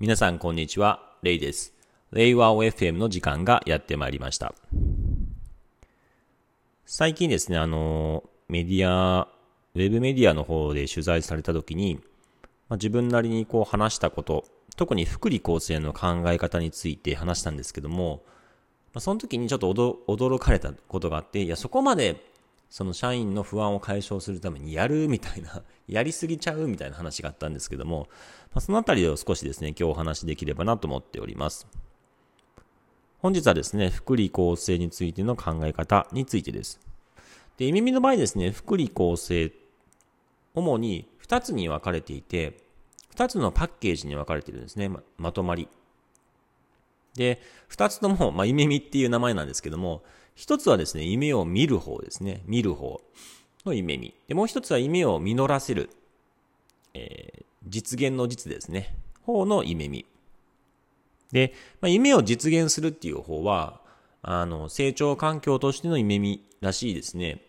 皆さんこんにちは、レイです。レイワオ FM の時間がやってまいりました。最近ですね、あの、メディア、ウェブメディアの方で取材された時に、まあ、自分なりにこう話したこと、特に福利厚生の考え方について話したんですけども、まあ、その時にちょっと驚かれたことがあって、いや、そこまでその社員の不安を解消するためにやるみたいな、やりすぎちゃうみたいな話があったんですけども、まあ、そのあたりを少しですね、今日お話しできればなと思っております。本日はですね、福利厚生についての考え方についてです。で、耳の場合ですね、福利厚生、主に2つに分かれていて、2つのパッケージに分かれているんですね、ままとまり。で、2つとも、まあ、夢見っていう名前なんですけども、一つはですね、夢を見る方ですね。見る方の夢見。で、もう一つは夢を実らせる。えー、実現の実ですね。方の夢見。で、まあ、夢を実現するっていう方は、あの、成長環境としての夢見らしいですね。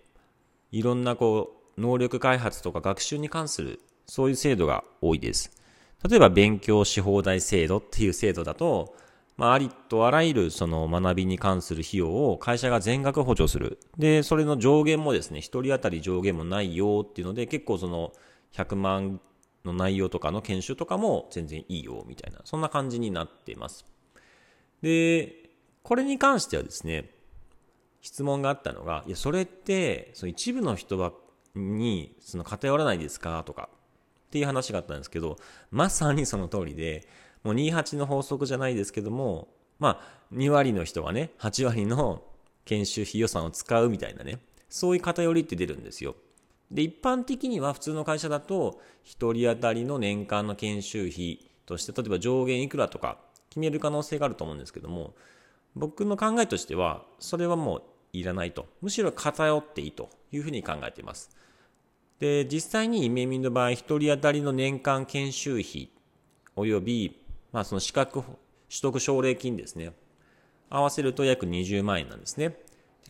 いろんなこう、能力開発とか学習に関する、そういう制度が多いです。例えば、勉強し放題制度っていう制度だと、まあ、ありとあらゆるその学びに関する費用を会社が全額補助する。で、それの上限もですね、1人当たり上限もないよっていうので、結構その100万の内容とかの研修とかも全然いいよみたいな、そんな感じになっています。で、これに関してはですね、質問があったのが、いや、それって、その一部の人はにその偏らないですかとかっていう話があったんですけど、まさにその通りで、もう28の法則じゃないですけども、まあ、2割の人はね、8割の研修費予算を使うみたいなね、そういう偏りって出るんですよ。で、一般的には普通の会社だと、1人当たりの年間の研修費として、例えば上限いくらとか決める可能性があると思うんですけども、僕の考えとしては、それはもういらないと。むしろ偏っていいというふうに考えています。で、実際にイメミンの場合、1人当たりの年間研修費及びまあ、その資格取得奨励金ですね。合わせると約20万円なんですね。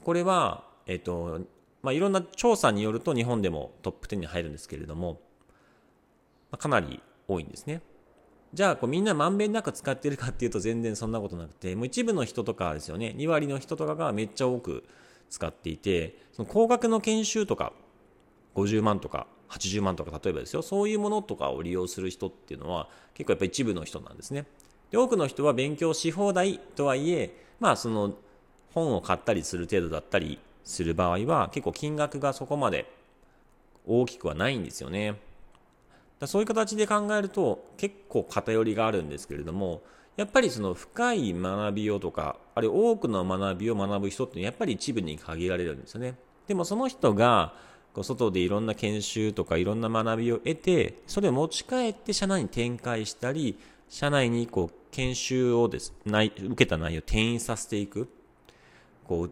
これは、えっ、と、まあ、いろんな調査によると日本でもトップ10に入るんですけれども、まあ、かなり多いんですね。じゃあこうみんなまんべんなく使ってるかっていうと全然そんなことなくて、もう一部の人とかですよね、2割の人とかがめっちゃ多く使っていて、その高額の研修とか、50万とか80万とか例えばですよそういうものとかを利用する人っていうのは結構やっぱ一部の人なんですね。で多くの人は勉強し放題とはいえまあその本を買ったりする程度だったりする場合は結構金額がそこまで大きくはないんですよね。だそういう形で考えると結構偏りがあるんですけれどもやっぱりその深い学びをとかあるいは多くの学びを学ぶ人ってやっぱり一部に限られるんですよね。でもその人がこう外でいろんな研修とかいろんな学びを得て、それを持ち帰って社内に展開したり、社内にこう研修をです、ない受けた内容を転移させていく。こう、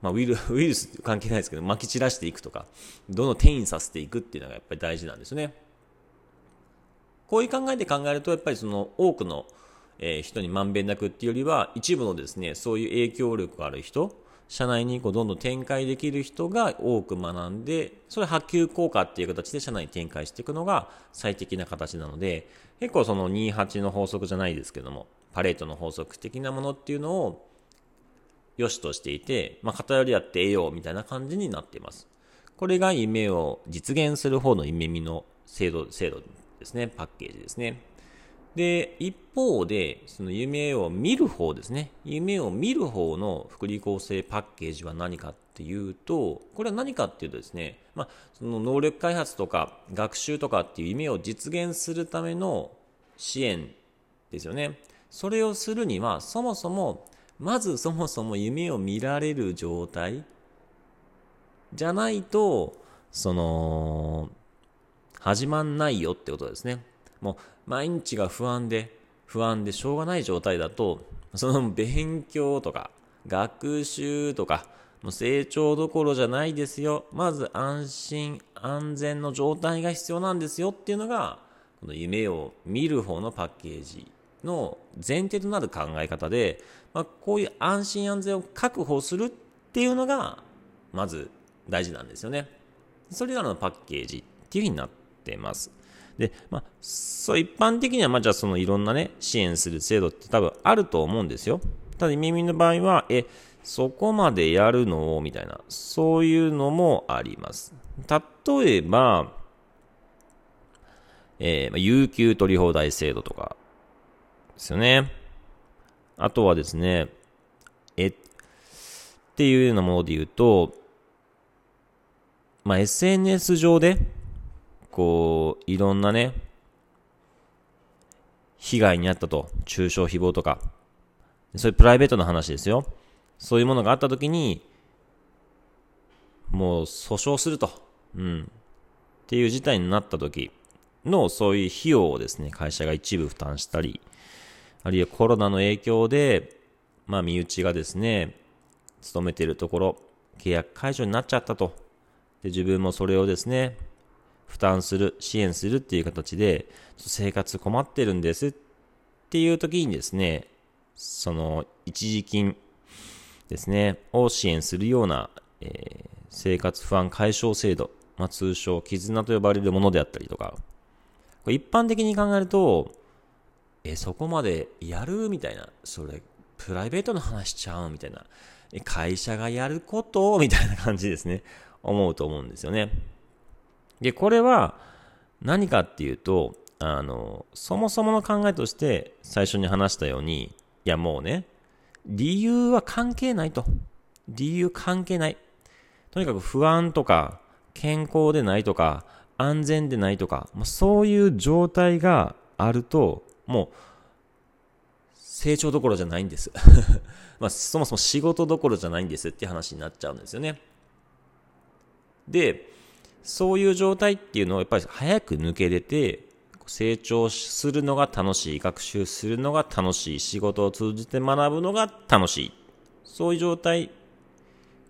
まあ、ウイルウイルス関係ないですけど、撒き散らしていくとか、どんどん転移させていくっていうのがやっぱり大事なんですね。こういう考えで考えると、やっぱりその多くの、えー、人にまんべんなくっていうよりは、一部のですね、そういう影響力がある人、社内にこうどんどん展開できる人が多く学んで、それ波及効果っていう形で社内に展開していくのが最適な形なので、結構その28の法則じゃないですけども、パレートの法則的なものっていうのを良しとしていて、まあ、偏りあって得ようみたいな感じになっています。これが夢を実現する方の夢見の制度、制度ですね。パッケージですね。で、一方で、その夢を見る方ですね。夢を見る方の福利厚生パッケージは何かっていうと、これは何かっていうとですね、まあ、その能力開発とか学習とかっていう夢を実現するための支援ですよね。それをするには、そもそも、まずそもそも夢を見られる状態じゃないと、その、始まんないよってことですね。もう毎日が不安で、不安でしょうがない状態だと、その勉強とか、学習とか、もう成長どころじゃないですよ。まず安心安全の状態が必要なんですよっていうのが、この夢を見る方のパッケージの前提となる考え方で、まあ、こういう安心安全を確保するっていうのが、まず大事なんですよね。それらのパッケージっていうふうになってます。で、まあ、そう、一般的には、まあ、じゃあそのいろんなね、支援する制度って多分あると思うんですよ。ただ、耳の場合は、え、そこまでやるのみたいな、そういうのもあります。例えば、えー、まあ、有給取り放題制度とか、ですよね。あとはですね、え、っていうようなもので言うと、まあ、SNS 上で、こう、いろんなね、被害に遭ったと、中傷誹謗とか、そういうプライベートな話ですよ。そういうものがあったときに、もう訴訟すると、うん、っていう事態になったときの、そういう費用をですね、会社が一部負担したり、あるいはコロナの影響で、まあ、身内がですね、勤めているところ、契約解除になっちゃったと。で、自分もそれをですね、負担する、支援するっていう形で、生活困ってるんですっていう時にですね、その、一時金ですね、を支援するような、えー、生活不安解消制度、まあ、通称、絆と呼ばれるものであったりとか、これ一般的に考えると、え、そこまでやるみたいな、それ、プライベートの話ちゃうみたいな、会社がやることみたいな感じですね、思うと思うんですよね。で、これは何かっていうと、あの、そもそもの考えとして最初に話したように、いやもうね、理由は関係ないと。理由関係ない。とにかく不安とか、健康でないとか、安全でないとか、ま、そういう状態があると、もう、成長どころじゃないんです。まあ、そもそも仕事どころじゃないんですって話になっちゃうんですよね。で、そういう状態っていうのをやっぱり早く抜け出て、成長するのが楽しい、学習するのが楽しい、仕事を通じて学ぶのが楽しい。そういう状態、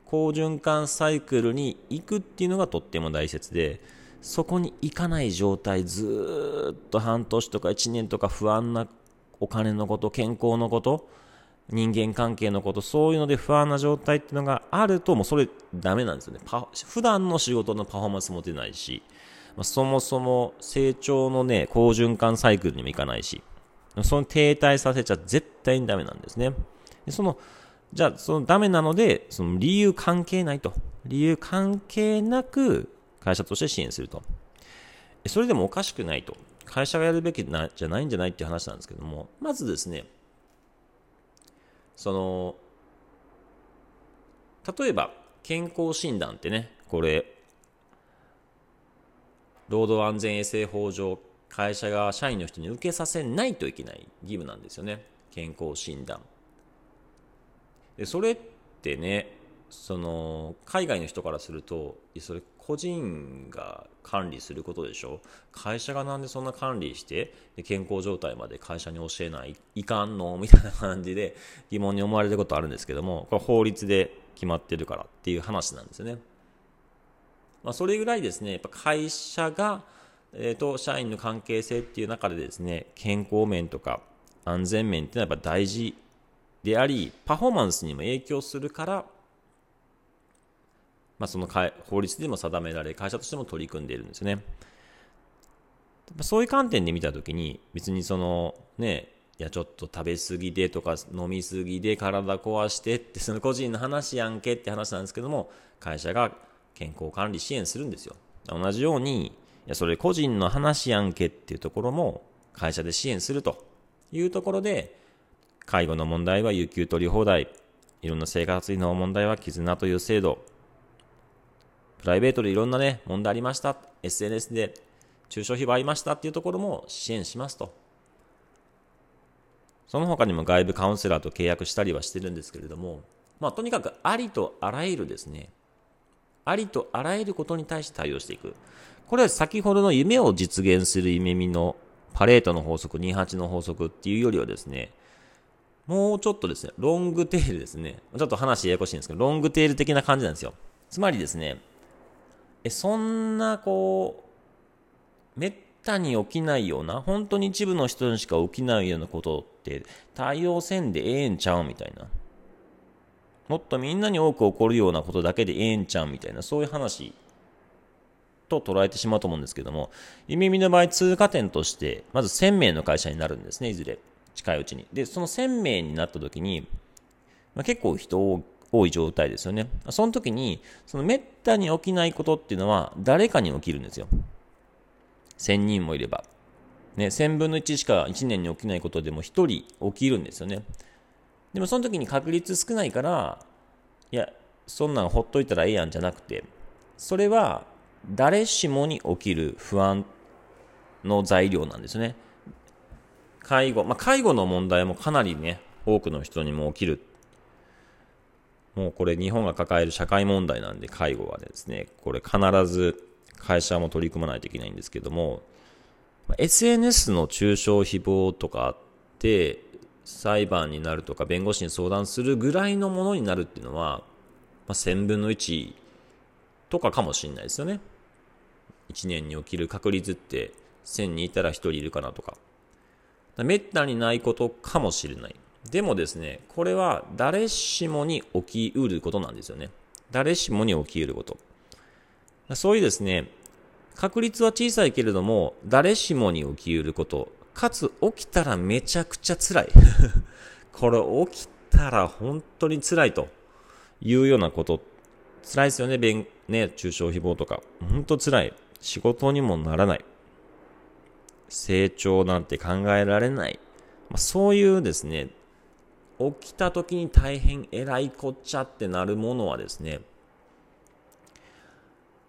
好循環サイクルに行くっていうのがとっても大切で、そこに行かない状態、ずっと半年とか1年とか不安なお金のこと、健康のこと、人間関係のこと、そういうので不安な状態っていうのがあると、もうそれダメなんですよね。パ普段の仕事のパフォーマンスも出ないし、まあ、そもそも成長のね、好循環サイクルにもいかないし、その停滞させちゃ絶対にダメなんですね。でその、じゃあ、そのダメなので、その理由関係ないと。理由関係なく会社として支援すると。それでもおかしくないと。会社がやるべきなじゃないんじゃないっていう話なんですけども、まずですね、その、例えば、健康診断ってね、これ、労働安全衛生法上、会社が社員の人に受けさせないといけない義務なんですよね。健康診断。で、それってね、その、海外の人からすると、それ個人が管理することでしょ？会社がなんでそんな管理してで健康状態まで会社に教えないいかんの？みたいな感じで疑問に思われることあるんですけどもこれ法律で決まってるからっていう話なんですよね。まあ、それぐらいですねやっぱ会社が、えー、と社員の関係性っていう中でですね健康面とか安全面っていうのはやっぱ大事でありパフォーマンスにも影響するからまあ、その法律でも定められ、会社としても取り組んでいるんですよね。そういう観点で見たときに、別にその、ね、いや、ちょっと食べ過ぎでとか、飲み過ぎで体壊してって、その個人の話やんけって話なんですけども、会社が健康管理支援するんですよ。同じように、いや、それ個人の話やんけっていうところも、会社で支援するというところで、介護の問題は有給取り放題、いろんな生活費の問題は絆という制度、プライベートでいろんなね、問題ありました。SNS で中小費はありましたっていうところも支援しますと。その他にも外部カウンセラーと契約したりはしてるんですけれども、まあとにかくありとあらゆるですね、ありとあらゆることに対して対応していく。これは先ほどの夢を実現する夢見のパレートの法則、28の法則っていうよりはですね、もうちょっとですね、ロングテールですね。ちょっと話ややこしいんですけど、ロングテール的な感じなんですよ。つまりですね、え、そんな、こう、めったに起きないような、本当に一部の人にしか起きないようなことって対応せんでええんちゃうみたいな。もっとみんなに多く起こるようなことだけでええんちゃうみたいな、そういう話と捉えてしまうと思うんですけども、夢見の場合通過点として、まず1000名の会社になるんですね、いずれ。近いうちに。で、その1000名になった時に、まあ、結構人多多い状態ですよね。その時に、その滅多に起きないことっていうのは誰かに起きるんですよ。1000人もいれば。ね、1000分の1しか1年に起きないことでも1人起きるんですよね。でもその時に確率少ないから、いや、そんなんほっといたらええやんじゃなくて、それは誰しもに起きる不安の材料なんですね。介護、まあ、介護の問題もかなりね、多くの人にも起きる。もうこれ日本が抱える社会問題なんで、介護はですね、これ必ず会社も取り組まないといけないんですけども、SNS の中傷誹謗とかあって、裁判になるとか弁護士に相談するぐらいのものになるっていうのは、まあ、1000分の1とかかもしれないですよね。1年に起きる確率って1000にいたら1人いるかなとか。めったにないことかもしれない。でもですね、これは誰しもに起きうることなんですよね。誰しもに起きうること。そういうですね、確率は小さいけれども、誰しもに起きうること、かつ起きたらめちゃくちゃ辛い。これ起きたら本当に辛いというようなこと、辛いですよね、弁、ね、中小誹謗とか。本当辛い。仕事にもならない。成長なんて考えられない。まあ、そういうですね、起きた時に大変偉いこっちゃってなるものはですね、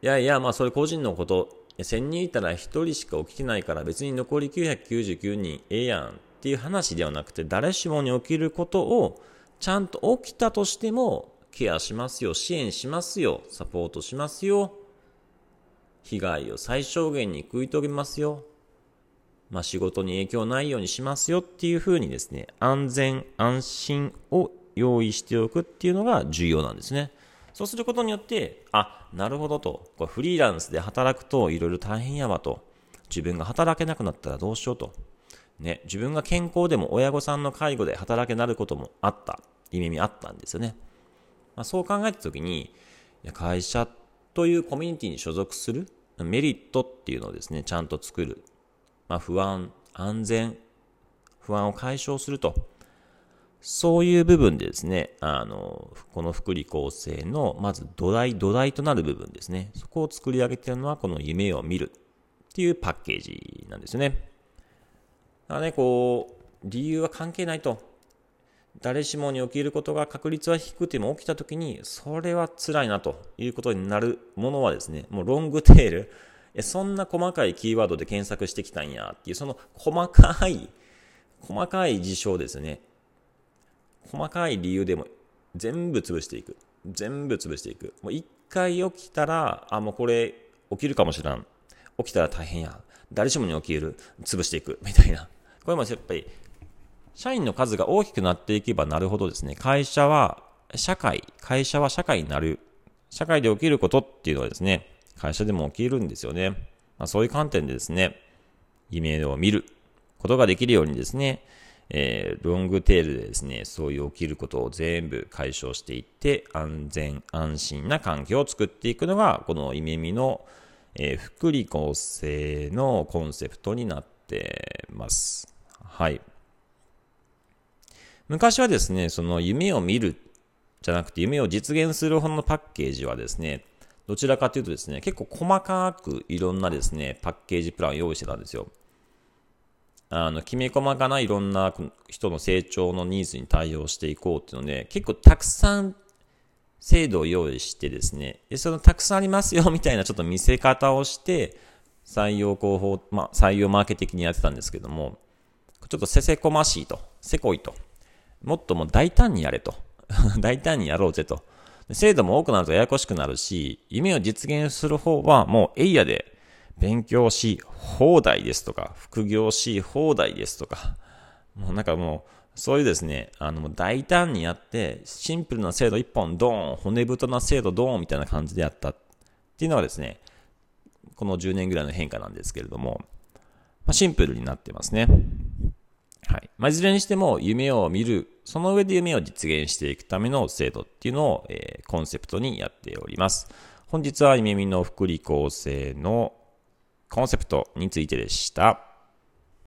いやいや、まあそれ個人のこと、1000人いたら1人しか起きてないから別に残り999人ええやんっていう話ではなくて、誰しもに起きることをちゃんと起きたとしてもケアしますよ、支援しますよ、サポートしますよ、被害を最小限に食い止めますよ、まあ、仕事に影響ないようにしますよっていうふうにですね、安全安心を用意しておくっていうのが重要なんですね。そうすることによって、あ、なるほどと、これフリーランスで働くといろいろ大変やわと、自分が働けなくなったらどうしようと、ね、自分が健康でも親御さんの介護で働けなることもあった、意味あったんですよね。まあ、そう考えたときに、会社というコミュニティに所属するメリットっていうのをですね、ちゃんと作る。まあ、不安、安全、不安を解消すると。そういう部分でですね、あの、この福利厚生の、まず土台、土台となる部分ですね。そこを作り上げているのは、この夢を見るっていうパッケージなんですね。だからね、こう、理由は関係ないと。誰しもに起きることが確率は低くても起きたときに、それは辛いなということになるものはですね、もうロングテール、そんな細かいキーワードで検索してきたんやっていう、その細かい、細かい事象ですね。細かい理由でも全部潰していく。全部潰していく。もう一回起きたら、あ、もうこれ起きるかもしれん。起きたら大変や。誰しもに起きる。潰していく。みたいな。これもやっぱり、社員の数が大きくなっていけばなるほどですね、会社は社会、会社は社会になる。社会で起きることっていうのはですね、会社でも起きるんですよね。まあ、そういう観点でですね、夢を見ることができるようにですね、えー、ロングテールでですね、そういう起きることを全部解消していって、安全安心な環境を作っていくのが、この夢見の、えー、福利厚生のコンセプトになってます。はい。昔はですね、その夢を見るじゃなくて夢を実現するほどのパッケージはですね、どちらかというとですね、結構細かくいろんなですね、パッケージプランを用意してたんですよ。あの、きめ細かないろんな人の成長のニーズに対応していこうっていうので、結構たくさん制度を用意してですね、で、そのたくさんありますよみたいなちょっと見せ方をして、採用広報、まあ、採用マーケ的にやってたんですけども、ちょっとせせこましいと、せこいと、もっともう大胆にやれと、大胆にやろうぜと。制度も多くなるとややこしくなるし、夢を実現する方はもうエイヤで勉強し放題ですとか、副業し放題ですとか、もうなんかもう、そういうですね、あの、大胆にやって、シンプルな制度一本ドーン、骨太な制度ドーンみたいな感じでやったっていうのがですね、この10年ぐらいの変化なんですけれども、まあ、シンプルになってますね。はい。まあ、いずれにしても夢を見る、その上で夢を実現していくための制度っていうのを、えー、コンセプトにやっております。本日は夢見の福利厚生のコンセプトについてでした。